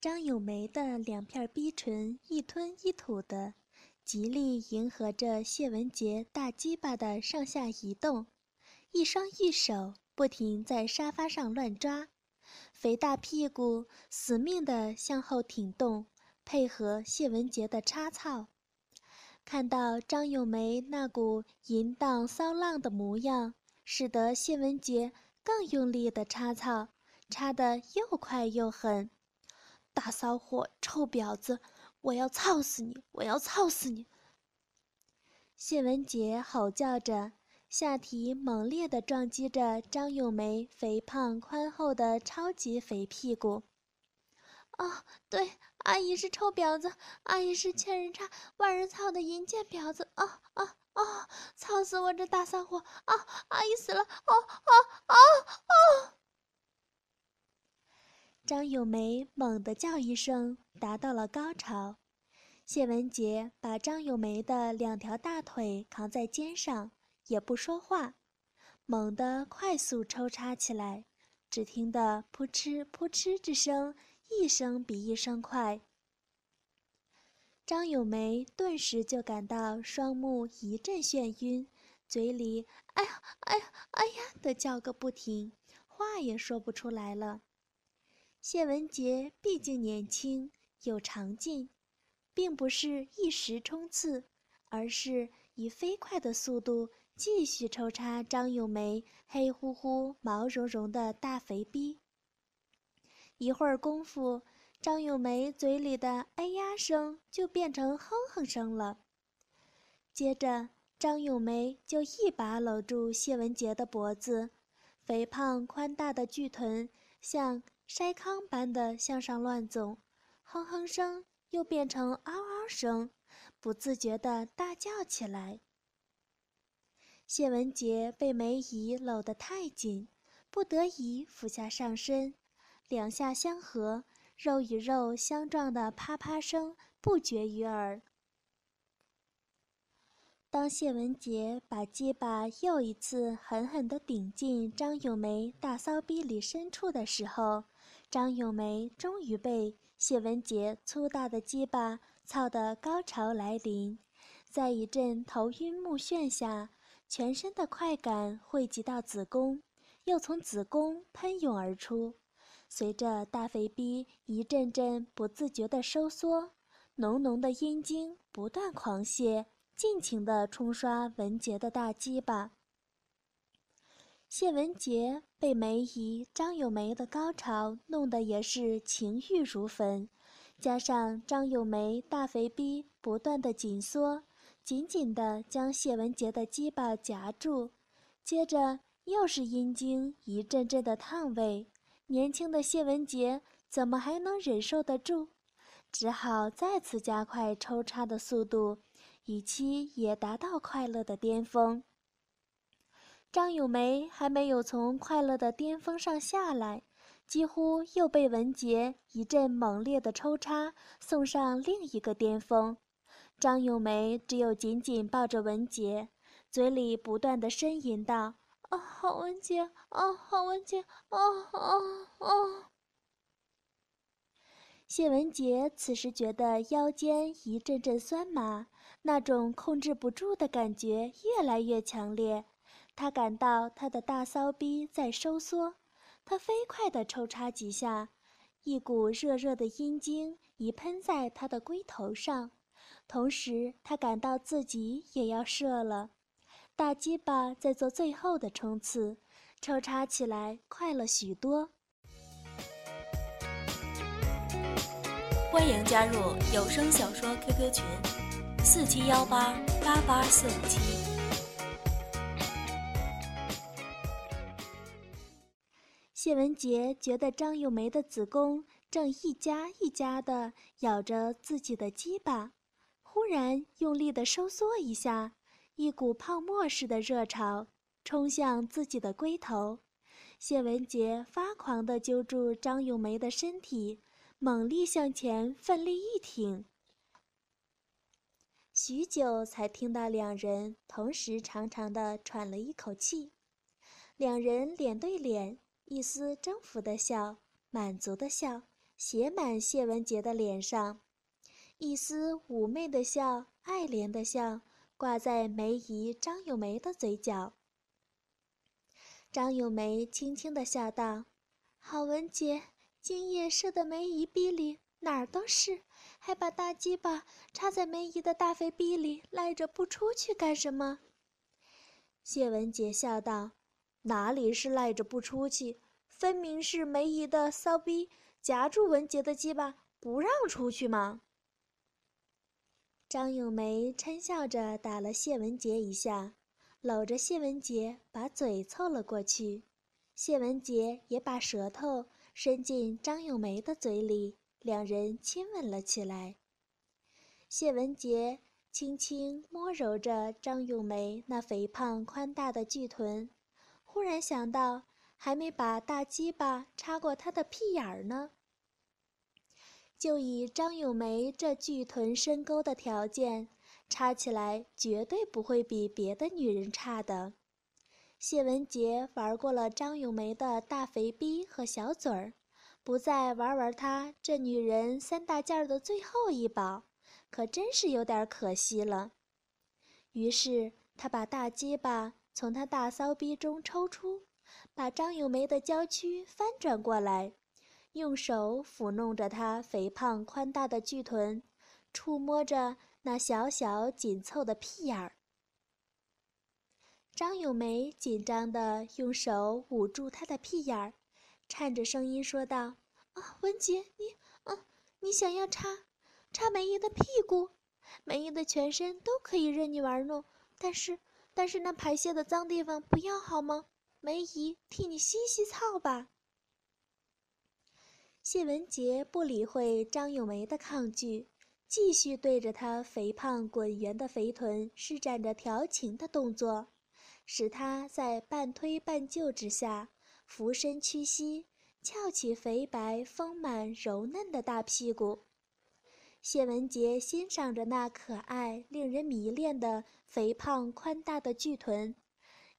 张咏梅的两片逼唇一吞一吐的，极力迎合着谢文杰大鸡巴的上下移动，一双玉手不停在沙发上乱抓，肥大屁股死命地向后挺动，配合谢文杰的插操。看到张咏梅那股淫荡骚浪的模样，使得谢文杰更用力地插操，插得又快又狠。大骚货，臭婊子！我要操死你！我要操死你！谢文杰吼叫着，下体猛烈地撞击着张咏梅肥胖宽厚的超级肥屁股。哦，对，阿姨是臭婊子，阿姨是千人插万人操的淫贱婊子！啊啊啊！操死我这大骚货！啊，阿姨死了！哦哦哦哦！张咏梅猛地叫一声，达到了高潮。谢文杰把张咏梅的两条大腿扛在肩上，也不说话，猛地快速抽插起来。只听得扑哧扑哧之声，一声比一声快。张咏梅顿时就感到双目一阵眩晕，嘴里“哎呀，哎呀，哎呀”的叫个不停，话也说不出来了。谢文杰毕竟年轻有长进，并不是一时冲刺，而是以飞快的速度继续抽插张咏梅黑乎乎、毛茸茸的大肥逼。一会儿功夫，张咏梅嘴里的“哎呀”声就变成“哼哼”声了。接着，张咏梅就一把搂住谢文杰的脖子，肥胖宽大的巨臀像。筛糠般的向上乱纵，哼哼声又变成嗷嗷声，不自觉地大叫起来。谢文杰被梅姨搂得太紧，不得已俯下上身，两下相合，肉与肉相撞的啪啪声不绝于耳。当谢文杰把鸡巴又一次狠狠地顶进张咏梅大骚逼里深处的时候，张咏梅终于被谢文杰粗大的鸡巴操得高潮来临，在一阵头晕目眩下，全身的快感汇集到子宫，又从子宫喷涌而出，随着大肥逼一阵阵不自觉的收缩，浓浓的阴茎不断狂泻。尽情地冲刷文杰的大鸡巴。谢文杰被梅姨张咏梅的高潮弄得也是情欲如焚，加上张咏梅大肥逼不断的紧缩，紧紧地将谢文杰的鸡巴夹住，接着又是阴茎一阵阵的烫味，年轻的谢文杰怎么还能忍受得住？只好再次加快抽插的速度。以期也达到快乐的巅峰。张咏梅还没有从快乐的巅峰上下来，几乎又被文杰一阵猛烈的抽插送上另一个巅峰。张咏梅只有紧紧抱着文杰，嘴里不断的呻吟道：“啊，好文杰，啊，好文杰，啊啊啊！”谢文杰此时觉得腰间一阵阵酸麻。那种控制不住的感觉越来越强烈，他感到他的大骚逼在收缩，他飞快地抽插几下，一股热热的阴茎已喷在他的龟头上，同时他感到自己也要射了，大鸡巴在做最后的冲刺，抽插起来快了许多。欢迎加入有声小说 QQ 群。四七幺八八八四五七。谢文杰觉得张咏梅的子宫正一夹一夹的咬着自己的鸡巴，忽然用力的收缩一下，一股泡沫似的热潮冲向自己的龟头。谢文杰发狂的揪住张咏梅的身体，猛力向前奋力一挺。许久才听到两人同时长长的喘了一口气，两人脸对脸，一丝征服的笑，满足的笑，写满谢文杰的脸上，一丝妩媚的笑、爱怜的笑挂在梅姨张咏梅的嘴角。张咏梅轻轻地笑道：“郝文杰，今夜射的梅姨逼里哪儿都是，还把大鸡巴插在梅姨的大肥逼里，赖着不出去干什么？”谢文杰笑道：“哪里是赖着不出去，分明是梅姨的骚逼夹住文杰的鸡巴，不让出去嘛。”张咏梅嗔笑着打了谢文杰一下，搂着谢文杰把嘴凑了过去，谢文杰也把舌头伸进张咏梅的嘴里，两人亲吻了起来。谢文杰。轻轻摸揉着张咏梅那肥胖宽大的巨臀，忽然想到还没把大鸡巴插过她的屁眼儿呢。就以张咏梅这巨臀深沟的条件，插起来绝对不会比别的女人差的。谢文杰玩过了张咏梅的大肥逼和小嘴儿，不再玩玩她这女人三大件的最后一宝。可真是有点可惜了。于是他把大鸡巴从他大骚逼中抽出，把张咏梅的娇躯翻转过来，用手抚弄着她肥胖宽大的巨臀，触摸着那小小紧凑的屁眼儿。张咏梅紧张地用手捂住他的屁眼儿，颤着声音说道：“啊，文杰，你，啊，你想要插？”插梅姨的屁股，梅姨的全身都可以任你玩弄，但是，但是那排泄的脏地方不要好吗？梅姨替你吸吸操吧。谢文杰不理会张咏梅的抗拒，继续对着她肥胖滚圆的肥臀施展着调情的动作，使她在半推半就之下俯身屈膝，翘起肥白丰满柔嫩的大屁股。谢文杰欣赏着那可爱、令人迷恋的肥胖宽大的巨臀，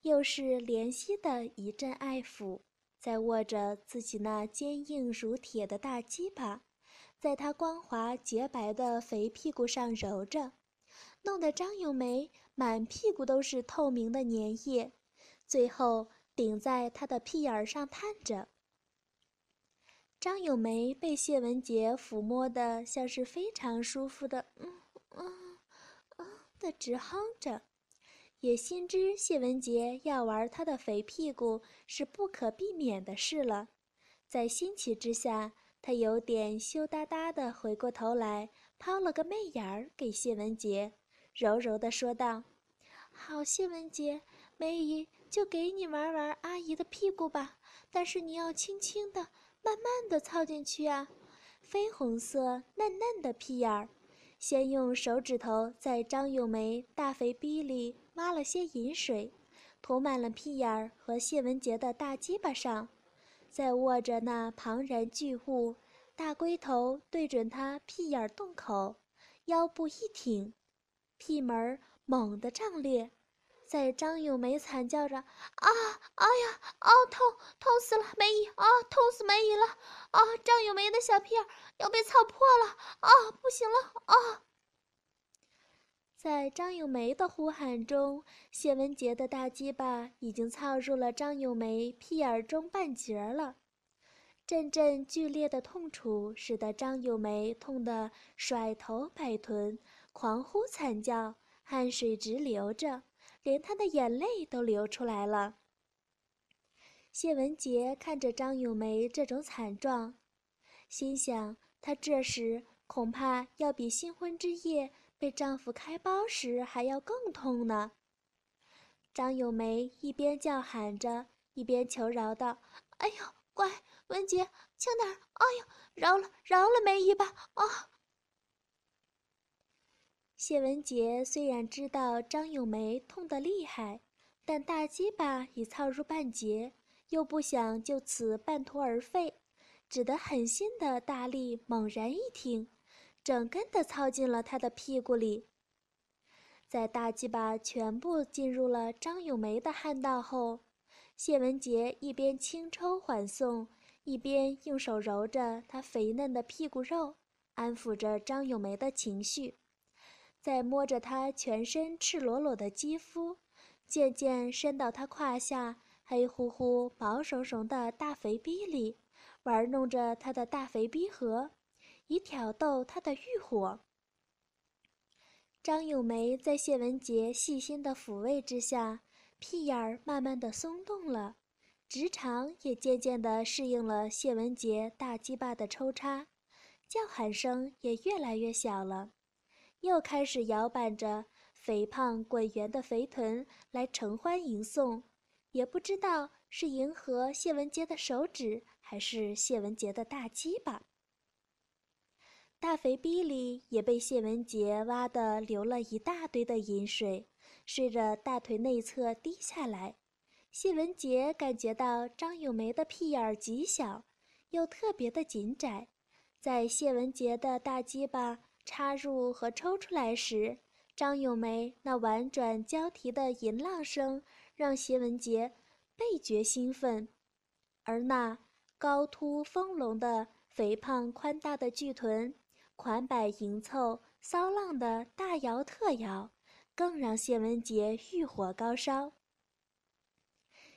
又是怜惜的一阵爱抚，在握着自己那坚硬如铁的大鸡巴，在他光滑洁白的肥屁股上揉着，弄得张咏梅满屁股都是透明的粘液，最后顶在他的屁眼上探着。张咏梅被谢文杰抚摸的像是非常舒服的，嗯嗯嗯的直哼着，也心知谢文杰要玩她的肥屁股是不可避免的事了，在新奇之下，她有点羞答答的回过头来，抛了个媚眼儿给谢文杰，柔柔的说道：“好，谢文杰，梅姨就给你玩玩阿姨的屁股吧，但是你要轻轻的。”慢慢的操进去啊，绯红色嫩嫩的屁眼儿，先用手指头在张咏梅大肥逼里挖了些饮水，涂满了屁眼儿和谢文杰的大鸡巴上，再握着那庞然巨物，大龟头对准他屁眼洞口，腰部一挺，屁门猛地胀裂。在张咏梅惨叫着“啊，哎呀，啊，痛，痛死了，梅姨啊，痛死梅姨了！啊，张咏梅的小屁眼要被操破了！啊，不行了！啊！”在张咏梅的呼喊中，谢文杰的大鸡巴已经操入了张咏梅屁眼中半截了。阵阵剧烈的痛楚使得张咏梅痛得甩头摆臀，狂呼惨叫，汗水直流着。连他的眼泪都流出来了。谢文杰看着张咏梅这种惨状，心想：她这时恐怕要比新婚之夜被丈夫开包时还要更痛呢。张咏梅一边叫喊着，一边求饶道：“哎呦，乖，文杰，轻点儿！哎呦，饶了，饶了梅姨吧！啊！”谢文杰虽然知道张咏梅痛得厉害，但大鸡巴已操入半截，又不想就此半途而废，只得狠心的大力猛然一挺，整根的操进了他的屁股里。在大鸡巴全部进入了张咏梅的汗道后，谢文杰一边轻抽缓送，一边用手揉着她肥嫩的屁股肉，安抚着张咏梅的情绪，再摸着她全身赤裸裸的肌肤，渐渐伸到她胯下黑乎乎、薄 sống sống 的大肥逼里，玩弄着她的大肥逼核，以挑逗她的欲火。张咏梅在谢文杰细心的抚慰之下，屁眼儿慢慢的松动了。直肠也渐渐地适应了谢文杰大鸡巴的抽插，叫喊声也越来越小了，又开始摇摆着肥胖滚圆的肥臀来承欢迎送，也不知道是迎合谢文杰的手指，还是谢文杰的大鸡巴。大肥逼里也被谢文杰挖的流了一大堆的饮水，顺着大腿内侧滴下来。谢文杰感觉到张咏梅的屁眼儿极小，又特别的紧窄，在谢文杰的大鸡巴插入和抽出来时，张咏梅那婉转交替的吟浪声让谢文杰倍觉兴奋，而那高凸丰隆的肥胖宽大的巨臀，款摆迎凑骚浪的大摇特摇，更让谢文杰欲火高烧。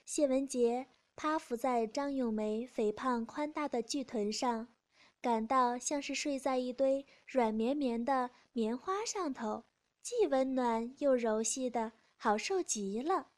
谢文杰趴伏在张咏梅肥胖宽大的巨臀上，感到像是睡在一堆软绵绵的棉花上头，既温暖又柔细的，好受极了。